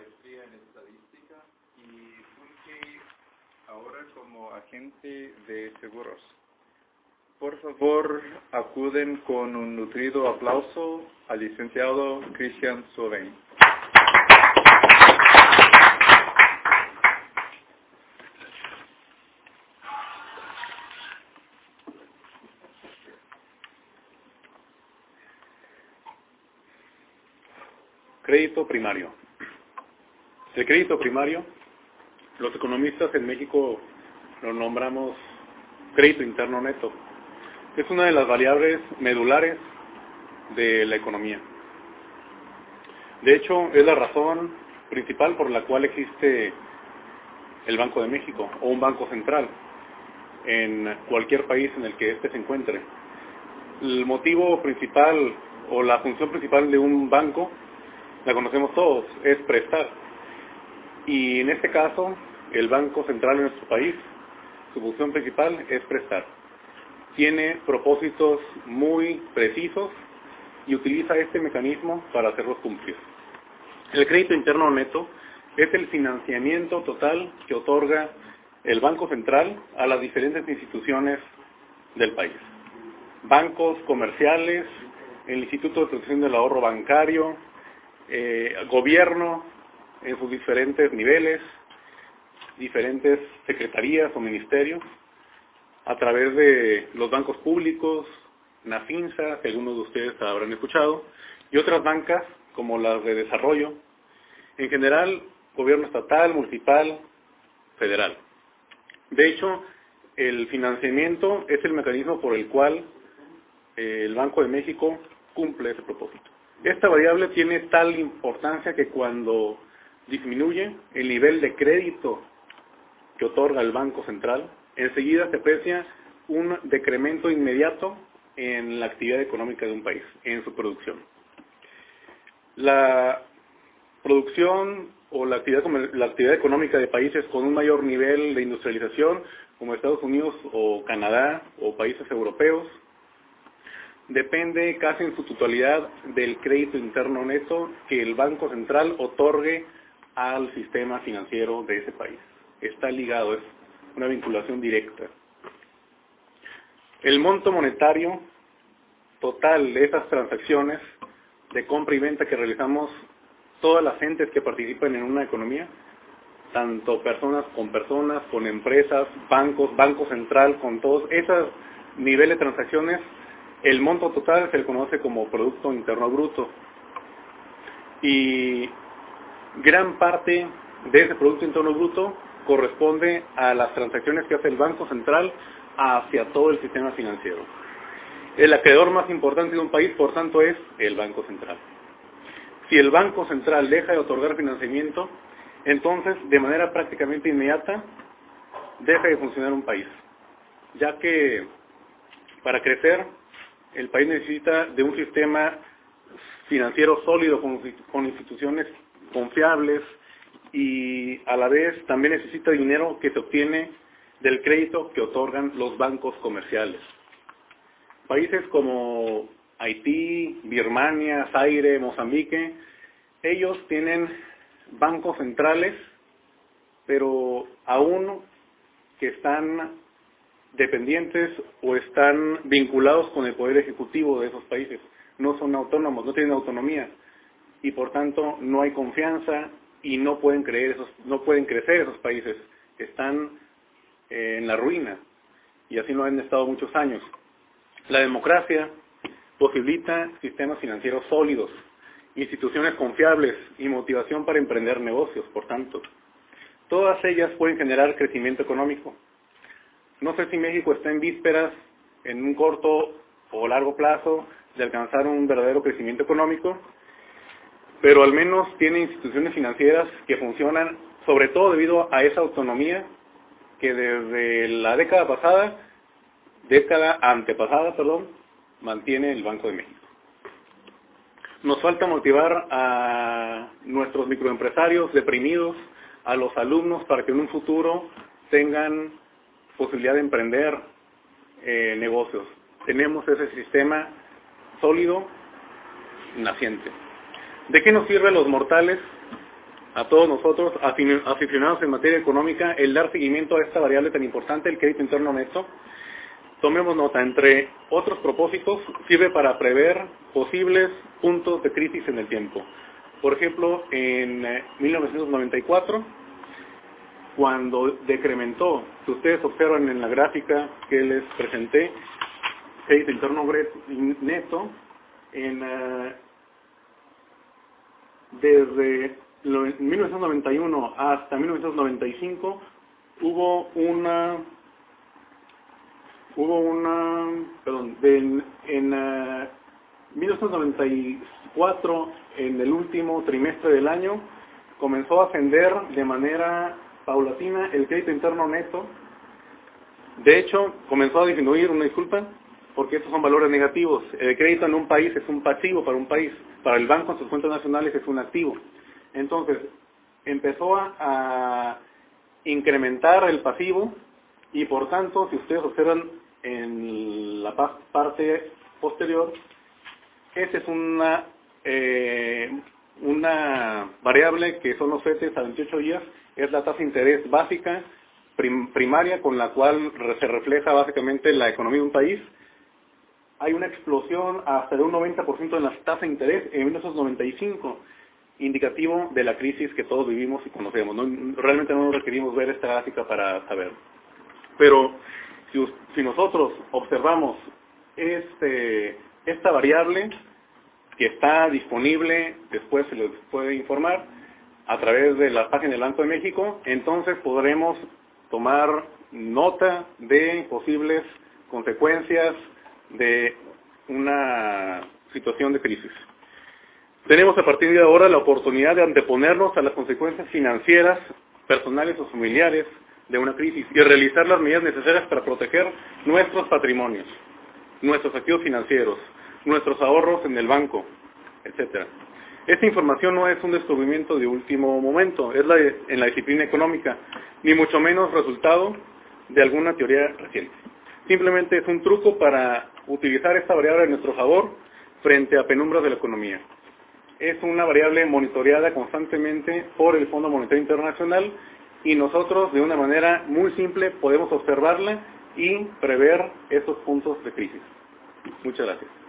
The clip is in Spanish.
en estadística y funge ahora como agente de seguros. Por favor, acuden con un nutrido aplauso al licenciado Christian Soven. Crédito primario. El crédito primario, los economistas en México lo nombramos crédito interno neto. Es una de las variables medulares de la economía. De hecho, es la razón principal por la cual existe el Banco de México o un banco central en cualquier país en el que éste se encuentre. El motivo principal o la función principal de un banco, la conocemos todos, es prestar. Y en este caso, el Banco Central de nuestro país, su función principal es prestar. Tiene propósitos muy precisos y utiliza este mecanismo para hacerlos cumplir. El crédito interno neto es el financiamiento total que otorga el Banco Central a las diferentes instituciones del país. Bancos comerciales, el Instituto de Protección del Ahorro Bancario, eh, gobierno en sus diferentes niveles, diferentes secretarías o ministerios, a través de los bancos públicos, NAFINSA, que algunos de ustedes habrán escuchado, y otras bancas como las de desarrollo, en general gobierno estatal, municipal, federal. De hecho, el financiamiento es el mecanismo por el cual eh, el Banco de México cumple ese propósito. Esta variable tiene tal importancia que cuando disminuye el nivel de crédito que otorga el Banco Central, enseguida se aprecia un decremento inmediato en la actividad económica de un país, en su producción. La producción o la actividad, la actividad económica de países con un mayor nivel de industrialización, como Estados Unidos o Canadá o países europeos, depende casi en su totalidad del crédito interno neto que el Banco Central otorgue al sistema financiero de ese país. Está ligado, es una vinculación directa. El monto monetario total de esas transacciones de compra y venta que realizamos todas las gentes que participan en una economía, tanto personas con personas, con empresas, bancos, banco central, con todos, esos niveles de transacciones, el monto total se le conoce como Producto Interno Bruto. Y gran parte de ese Producto Interno Bruto corresponde a las transacciones que hace el Banco Central hacia todo el sistema financiero. El acreedor más importante de un país, por tanto, es el Banco Central. Si el Banco Central deja de otorgar financiamiento, entonces, de manera prácticamente inmediata, deja de funcionar un país, ya que para crecer el país necesita de un sistema financiero sólido con, con instituciones confiables y a la vez también necesita dinero que se obtiene del crédito que otorgan los bancos comerciales. Países como Haití, Birmania, Zaire, Mozambique, ellos tienen bancos centrales, pero aún que están dependientes o están vinculados con el poder ejecutivo de esos países. No son autónomos, no tienen autonomía y por tanto no hay confianza y no pueden creer esos, no pueden crecer esos países, están eh, en la ruina y así lo han estado muchos años. La democracia posibilita sistemas financieros sólidos, instituciones confiables y motivación para emprender negocios, por tanto. Todas ellas pueden generar crecimiento económico. No sé si México está en vísperas, en un corto o largo plazo, de alcanzar un verdadero crecimiento económico, pero al menos tiene instituciones financieras que funcionan sobre todo debido a esa autonomía que desde la década pasada, década antepasada, perdón, mantiene el Banco de México. Nos falta motivar a nuestros microempresarios deprimidos, a los alumnos para que en un futuro tengan posibilidad de emprender eh, negocios. Tenemos ese sistema sólido, naciente. ¿De qué nos sirve a los mortales a todos nosotros, aficionados en materia económica, el dar seguimiento a esta variable tan importante, el crédito interno neto. Tomemos nota, entre otros propósitos, sirve para prever posibles puntos de crisis en el tiempo. Por ejemplo, en 1994, eh, cuando decrementó, si ustedes observan en la gráfica que les presenté, crédito interno neto, en, eh, desde 1991 hasta 1995 hubo una hubo una perdón en 1994 eh, en el último trimestre del año comenzó a ascender de manera paulatina el crédito interno neto. De hecho comenzó a disminuir una disculpa porque estos son valores negativos. El crédito en un país es un pasivo para un país. Para el banco en sus cuentas nacionales es un activo. Entonces, empezó a, incrementar el pasivo y por tanto, si ustedes observan en la parte posterior, esa es una, eh, una variable que son los CETES a 28 días, es la tasa de interés básica primaria con la cual se refleja básicamente la economía de un país. Hay una explosión hasta de un 90% en las tasas de interés en 1995 indicativo de la crisis que todos vivimos y conocemos. realmente no requerimos ver esta gráfica para saber. Pero si, nosotros observamos este, esta variable que está disponible, después se les puede informar, a través de la página del Banco de México, entonces podremos tomar nota de posibles consecuencias de una situación de crisis. Tenemos a partir de ahora la oportunidad de anteponernos a las consecuencias financieras, personales o familiares de una crisis y realizar las medidas necesarias para proteger nuestros patrimonios, nuestros activos financieros, nuestros ahorros en el banco, etc. Esta información no es un descubrimiento de último momento, es la en la disciplina económica, ni mucho menos resultado de alguna teoría reciente. Simplemente es un truco para utilizar esta variable en nuestro favor frente a penumbras de la economía es una variable monitoreada constantemente por el Fondo Monetario Internacional y nosotros de una manera muy simple podemos observarla y prever esos puntos de crisis. Muchas gracias.